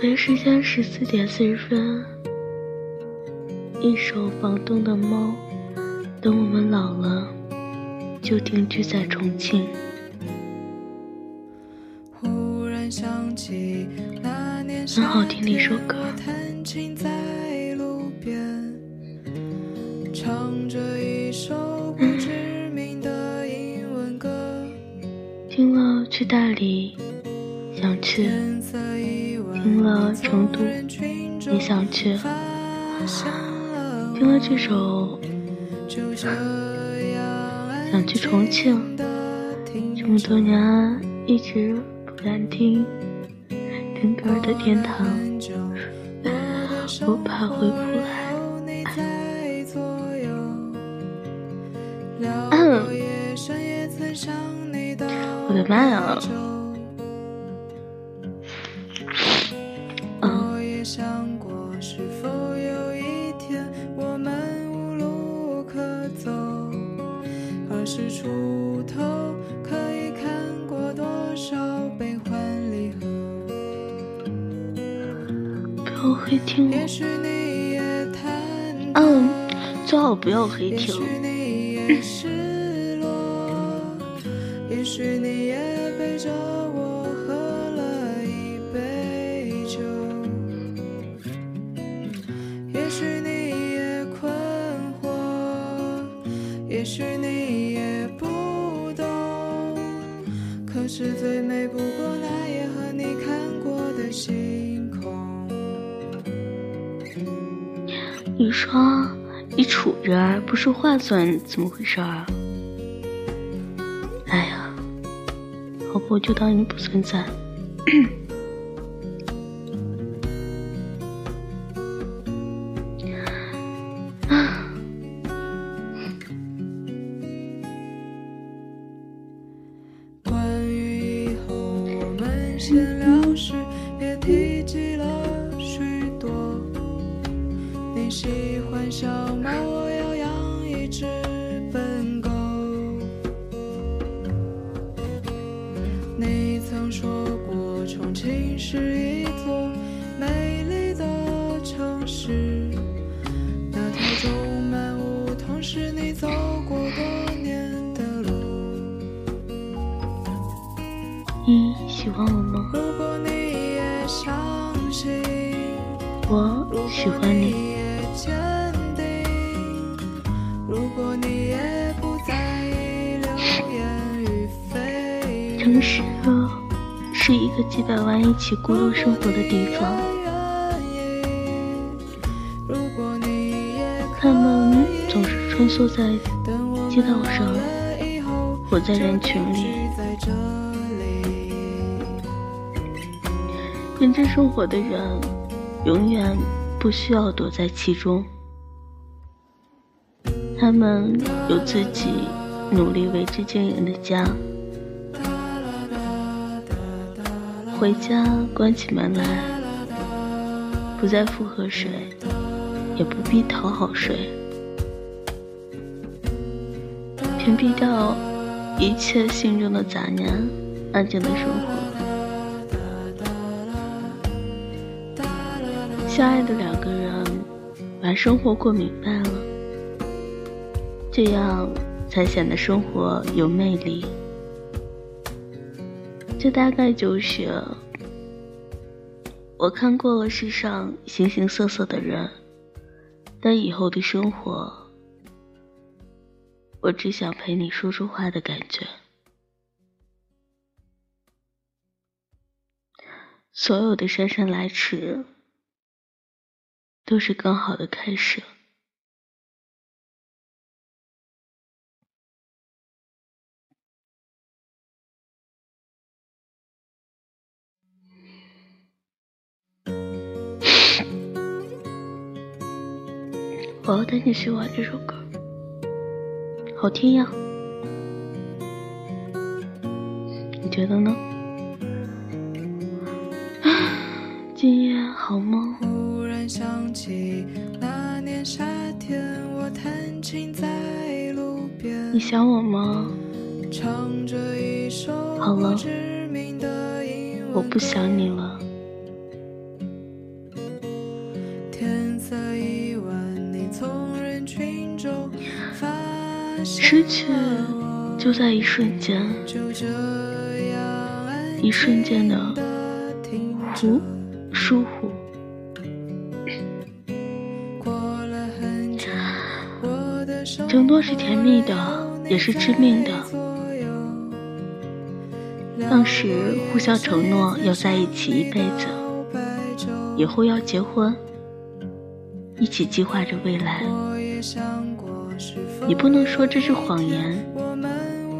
北时间十四点四十分，一首《房东的猫》，等我们老了，就定居在重庆。很好听的一首歌。听了去大理，想去；听了成都，也想去；听了这首，想去重庆。这么多年一直不敢听听歌的天堂，我怕回不来。我的妈呀！黑听我。嗯，最好不要黑听。也许你也陪着我喝了一杯酒，也许你也困惑，也许你也不懂。可是最美不你说你杵着不说话算怎么回事啊？我就当你不存在。关于以后我们闲聊城市啊。是一个几百万一起孤独生活的地方，他们总是穿梭在街道上，活在人群里，认真生活的人永远不需要躲在其中，他们有自己努力为之经营的家。回家关起门来，不再附和谁，也不必讨好谁，屏蔽掉一切心中的杂念，安静的生活。相爱的两个人，把生活过明白了，这样才显得生活有魅力。这大概就是我看过了世上形形色色的人，但以后的生活，我只想陪你说说话的感觉。所有的姗姗来迟，都是更好的开始。我要带你喜欢这首歌，好听呀，你觉得呢？今夜好吗？你想我吗？好了，我不想你了。失去就在一瞬间，一瞬间的忽疏忽。承诺是甜蜜的，也是致命的。当时互相承诺要在一起一辈子，以后要结婚，一起计划着未来。你不能说这是谎言，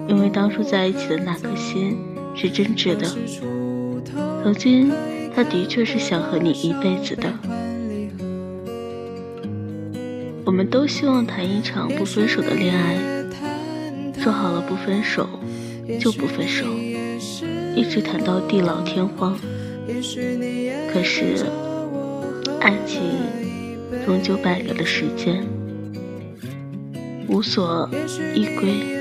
因为当初在一起的那颗心是真挚的。曾经，他的确是想和你一辈子的。我们都希望谈一场不分手的恋爱，说好了不分手就不分手，一直谈到地老天荒。可是，爱情终究败给了时间，无所依归。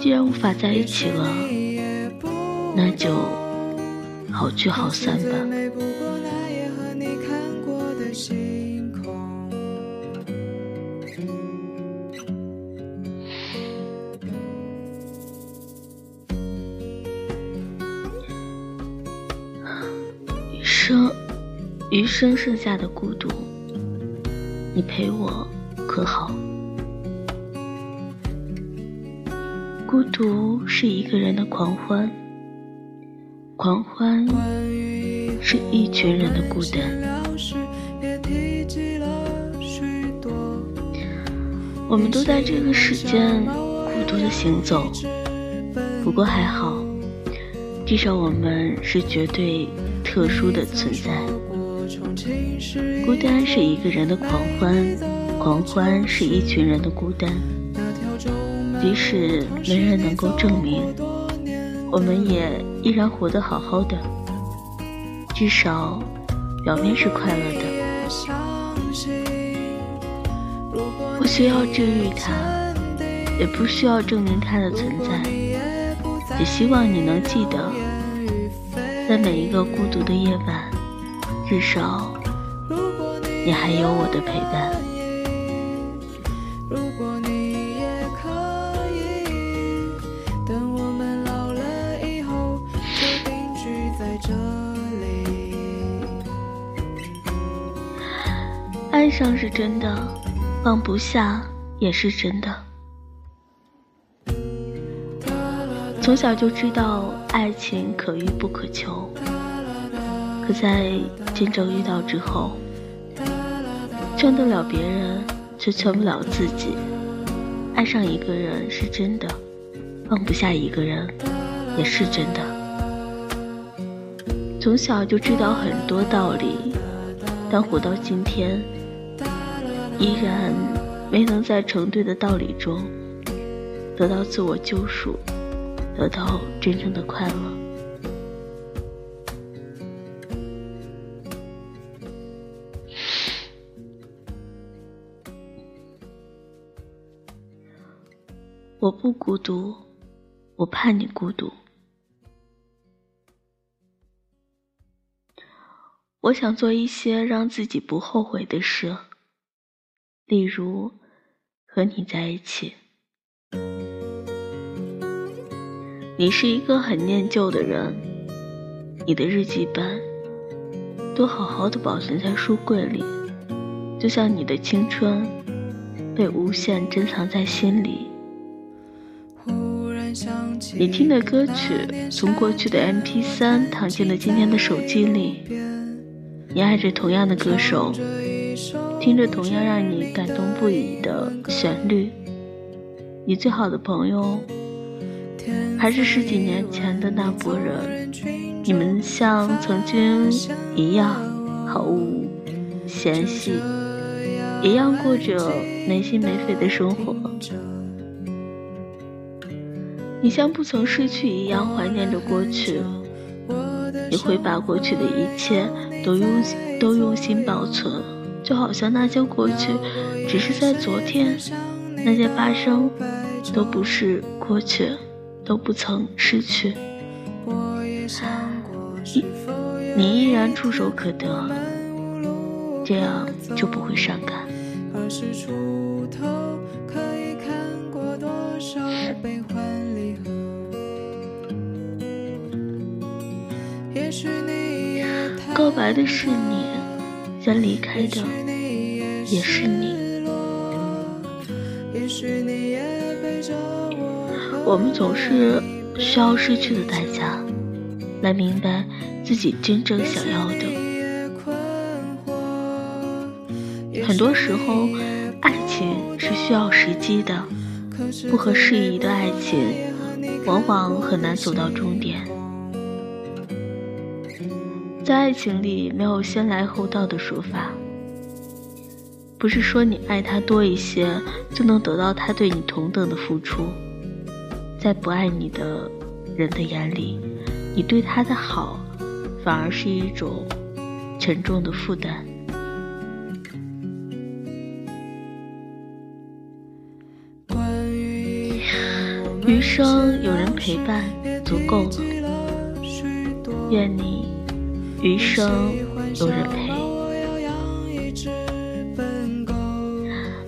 既然无法在一起了，那就好聚好散吧。生余生剩下的孤独，你陪我可好？孤独是一个人的狂欢，狂欢是一群人的孤单。我们都在这个世间孤独的行走，不过还好，至少我们是绝对。特殊的存在，孤单是一个人的狂欢，狂欢是一群人的孤单。即使没人能够证明，我们也依然活得好好的，至少表面是快乐的。不需要治愈它，也不需要证明它的存在，只希望你能记得。在每一个孤独的夜晚，至少你还有我的陪伴。真的，放不下也是真的。从小就知道爱情可遇不可求，可在真正遇到之后，劝得了别人，却劝不了自己。爱上一个人是真的，放不下一个人也是真的。从小就知道很多道理，但活到今天，依然没能在成对的道理中得到自我救赎。得到真正的快乐。我不孤独，我怕你孤独。我想做一些让自己不后悔的事，例如和你在一起。你是一个很念旧的人，你的日记本都好好的保存在书柜里，就像你的青春被无限珍藏在心里。你听的歌曲从过去的 MP3 躺进了今天的手机里，你爱着同样的歌手，听着同样让你感动不已的旋律，你最好的朋友。还是十几年前的那拨人，你们像曾经一样毫无嫌隙，一样过着没心没肺的生活。你像不曾失去一样怀念着过去，你会把过去的一切都用都用心保存，就好像那些过去只是在昨天，那些发生都不是过去，都不曾失去。你你依然触手可得，这样就不会伤感。告白的是你，先离开的也是你。我们总是需要失去的代价，来明白自己真正想要的。很多时候，爱情是需要时机的，不合时宜的爱情，往往很难走到终点。在爱情里，没有先来后到的说法。不是说你爱他多一些，就能得到他对你同等的付出。在不爱你的人的眼里，你对他的好，反而是一种沉重的负担。余生有人陪伴，足够了。愿你。余生有人陪，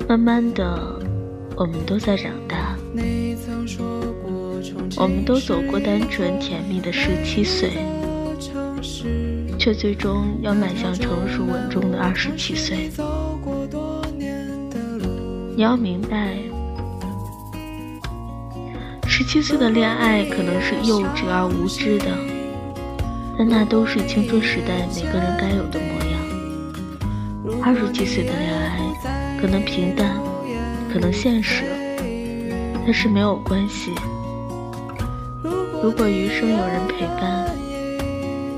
慢慢的，我们都在长大。我们都走过单纯甜蜜的十七岁，却最终要迈向成熟稳重的二十七岁。你要明白，十七岁的恋爱可能是幼稚而无知的。但那都是青春时代每个人该有的模样。二十几岁的恋爱，可能平淡，可能现实，但是没有关系。如果余生有人陪伴，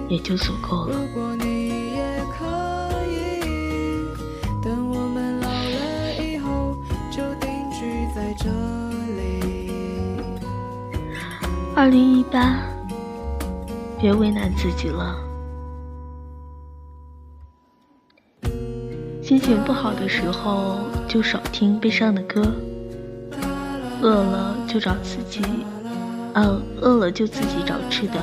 也就足够了。二零一八。别为难自己了。心情不好的时候，就少听悲伤的歌。饿了就找自己，呃，饿了就自己找吃的。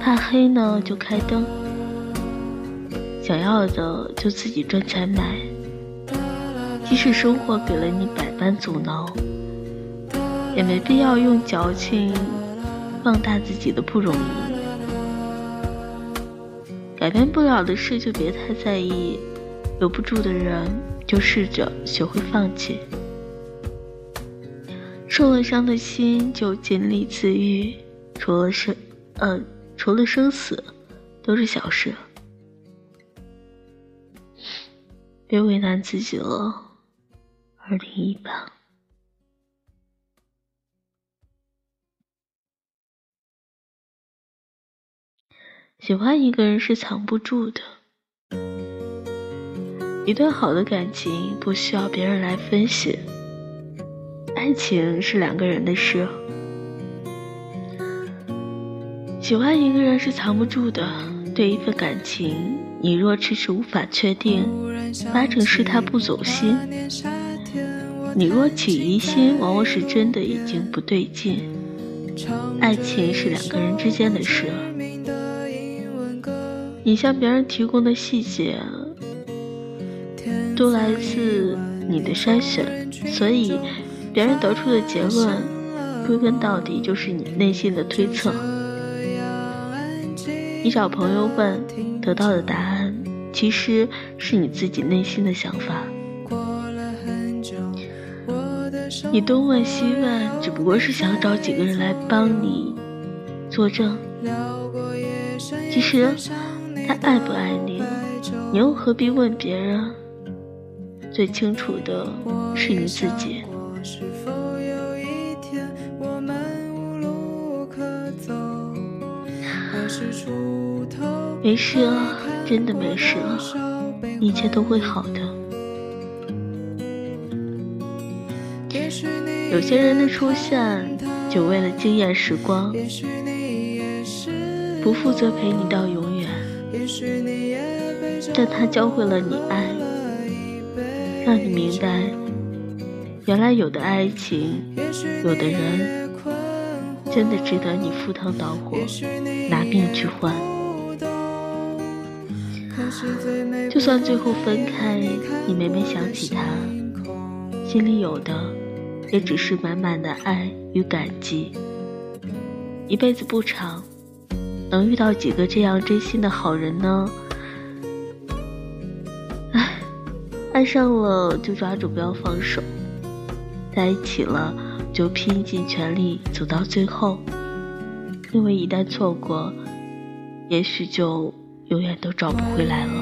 怕黑呢，就开灯。想要的就自己赚钱买。即使生活给了你百般阻挠，也没必要用矫情放大自己的不容易。改变不了的事就别太在意，留不住的人就试着学会放弃。受了伤的心就尽力自愈，除了生，呃，除了生死，都是小事。别为难自己了，二零一八。喜欢一个人是藏不住的，一段好的感情不需要别人来分析。爱情是两个人的事，喜欢一个人是藏不住的。对一份感情，你若迟迟无法确定，八成是他不走心；你若起疑心，往往是真的已经不对劲。爱情是两个人之间的事。你向别人提供的细节，都来自你的筛选，所以别人得出的结论，归根到底就是你内心的推测。你找朋友问，得到的答案，其实是你自己内心的想法。你东问西问，只不过是想找几个人来帮你作证。其实。他爱不爱你，你又何必问别人？最清楚的是你自己。没事了，真的没事了，一切都会好的。有些人的出现，就为了惊艳时光，不负责陪你到永远。但他教会了你爱，让你明白，原来有的爱情，有的人，真的值得你赴汤蹈火，拿命去换。就算最后分开，你每每想起他，心里有的，也只是满满的爱与感激。一辈子不长。能遇到几个这样真心的好人呢？唉，爱上了就抓住不要放手，在一起了就拼尽全力走到最后，因为一旦错过，也许就永远都找不回来了。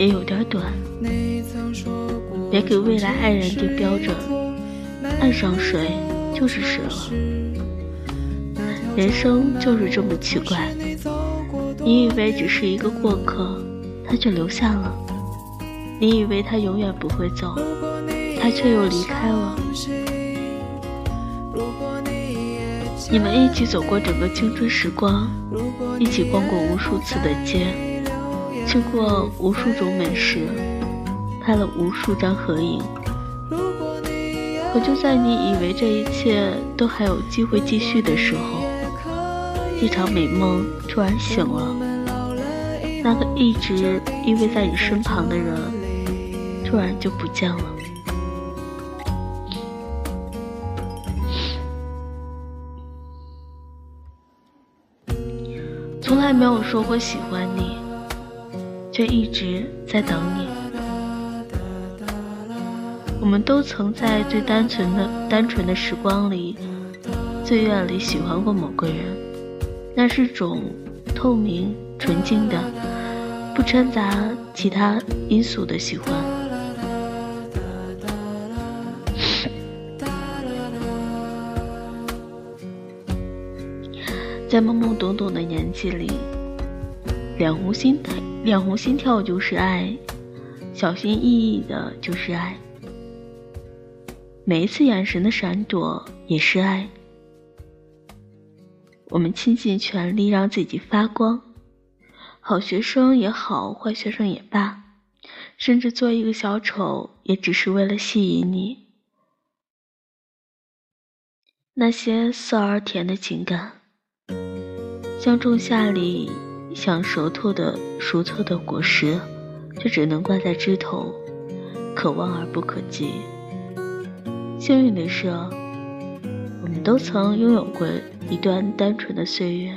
也有点短。别给未来爱人定标准，爱上谁就是谁了。人生就是这么奇怪，你以为只是一个过客，他却留下了；你以为他永远不会走，他却又离开了。你们一起走过整个青春时光，一起逛过无数次的街，吃过无数种美食，拍了无数张合影。可就在你以为这一切都还有机会继续的时候，一场美梦突然醒了，那个一直依偎在你身旁的人，突然就不见了。从来没有说过喜欢你，却一直在等你。我们都曾在最单纯的、单纯的时光里，最愿里喜欢过某个人，那是种透明、纯净的，不掺杂其他因素的喜欢。在懵懵懂懂的年纪里，脸红心脸红心跳就是爱，小心翼翼的就是爱，每一次眼神的闪躲也是爱。我们倾尽全力让自己发光，好学生也好，坏学生也罢，甚至做一个小丑，也只是为了吸引你。那些涩而甜的情感。像仲夏里想熟透的熟透的果实，却只能挂在枝头，可望而不可及。幸运的是，我们都曾拥有过一段单纯的岁月，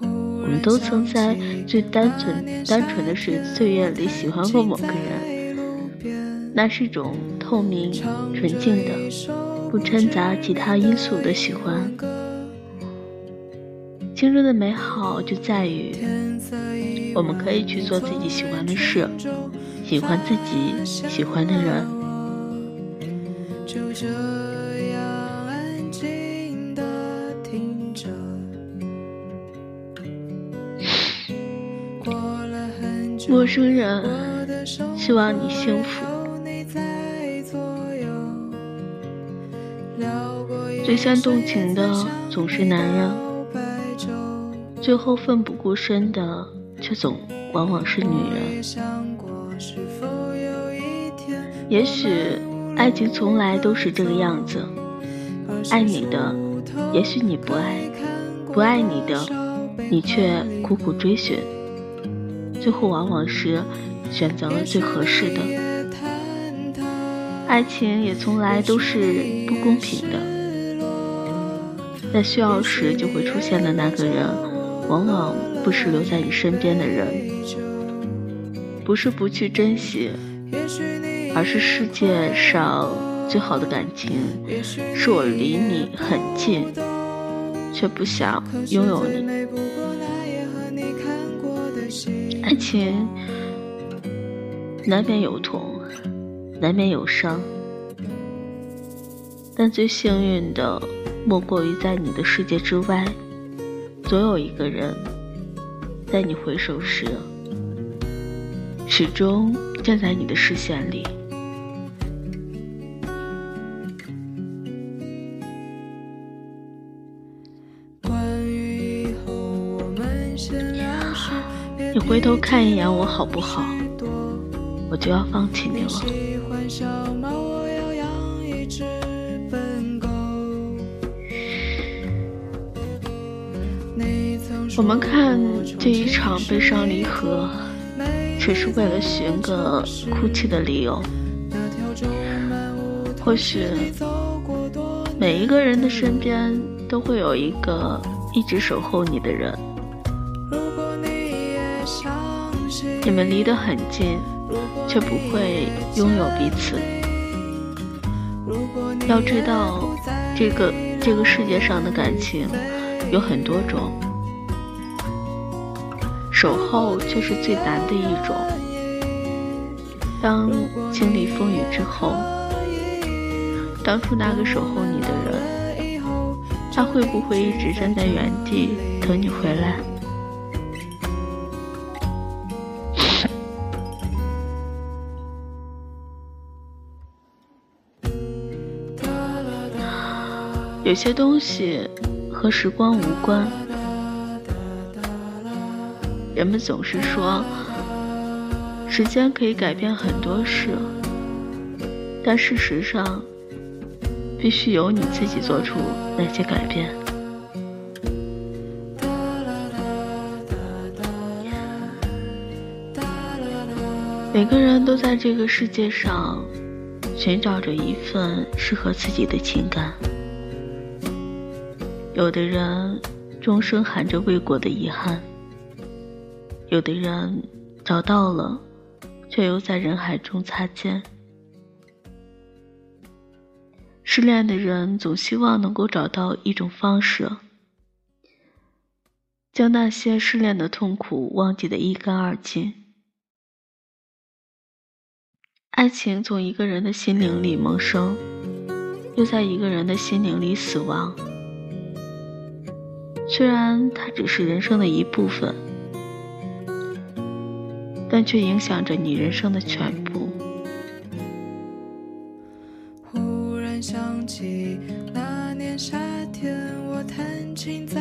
我们都曾在最单纯单纯的岁岁月里喜欢过某个人，那是种透明纯净的，不掺杂其他因素的喜欢。青春的美好就在于，我们可以去做自己喜欢的事，喜欢自己喜欢的人。陌生人，希望你幸福。最先动情的总是男人。最后奋不顾身的，却总往往是女人。也许爱情从来都是这个样子，爱你的，也许你不爱；不爱你的，你却苦苦追寻。最后往往是选择了最合适的。爱情也从来都是不公平的，在需要时就会出现的那个人。往往不是留在你身边的人，不是不去珍惜，而是世界上最好的感情，是我离你很近，却不想拥有你。爱情难免有痛，难免有伤，但最幸运的，莫过于在你的世界之外。总有一个人，在你回首时，始终站在你的视线里。你回头看一眼我好不好？我就要放弃你了。我们看这一场悲伤离合，只是为了寻个哭泣的理由。或许每一个人的身边都会有一个一直守候你的人，你们离得很近，却不会拥有彼此。要知道，这个这个世界上的感情有很多种。守候却是最难的一种。当经历风雨之后，当初那个守候你的人，他会不会一直站在原地等你回来？有些东西和时光无关。人们总是说，时间可以改变很多事，但事实上，必须由你自己做出那些改变。每个人都在这个世界上寻找着一份适合自己的情感，有的人终生含着未果的遗憾。有的人找到了，却又在人海中擦肩。失恋的人总希望能够找到一种方式，将那些失恋的痛苦忘记的一干二净。爱情从一个人的心灵里萌生，又在一个人的心灵里死亡。虽然它只是人生的一部分。但却影响着你人生的全部。忽然想起那年夏天，我弹琴在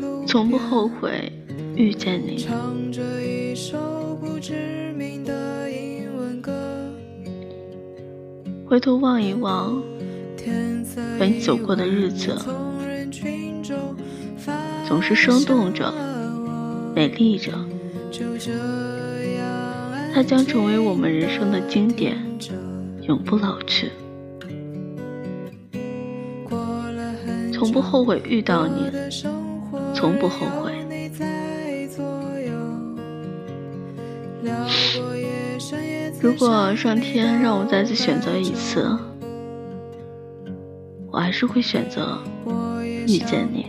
路从不后悔遇见你。唱着一首不知名的英文歌。回头望一望，和你走过的日子，总是生动着，美丽着。它将成为我们人生的经典，永不老去。从不后悔遇到你，从不后悔。如果上天让我再次选择一次，我还是会选择遇见你。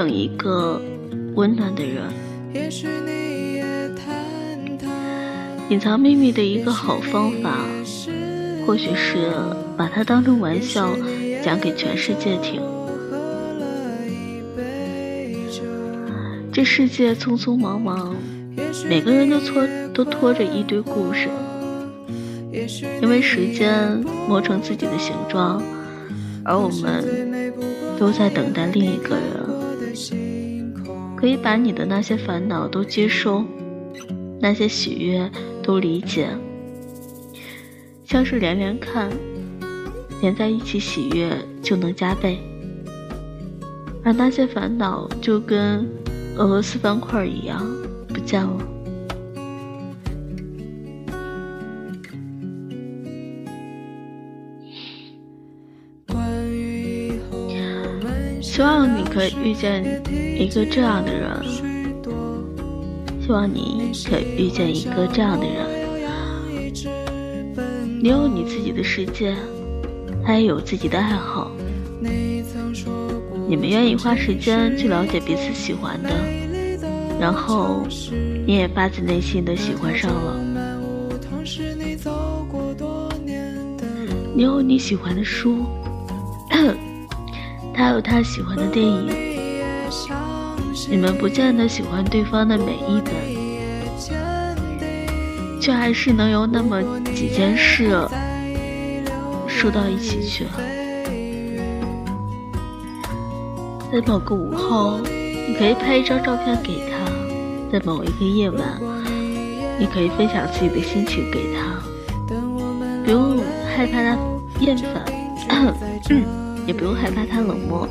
等一个温暖的人。隐藏秘密的一个好方法，或许是把它当成玩笑讲给全世界听。这世界匆匆忙忙，每个人都拖都拖着一堆故事。因为时间磨成自己的形状，而我们都在等待另一个人，可以把你的那些烦恼都接收，那些喜悦都理解，像是连连看，连在一起喜悦就能加倍，而那些烦恼就跟俄罗斯方块一样不见了。希望你可以遇见一个这样的人，希望你可以遇见一个这样的人。你有你自己的世界，他也有自己的爱好。你们愿意花时间去了解彼此喜欢的，然后你也发自内心的喜欢上了。你有你喜欢的书。他有他喜欢的电影，你们不见得喜欢对方的每一本，却还是能有那么几件事说到一起去。了。在某个午后，你可以拍一张照片给他；在某一个夜晚，你可以分享自己的心情给他，不用害怕他厌烦，也不用害怕他冷漠。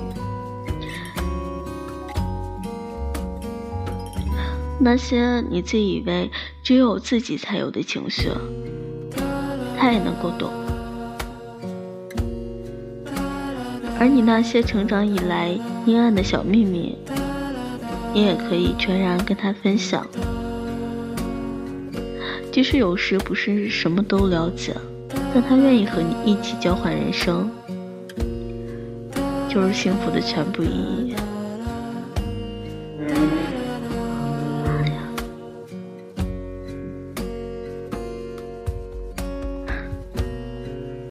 那些你自以为只有自己才有的情绪，他也能够懂；而你那些成长以来阴暗的小秘密，你也可以全然跟他分享。即使有时不是什么都了解，但他愿意和你一起交换人生，就是幸福的全部意义。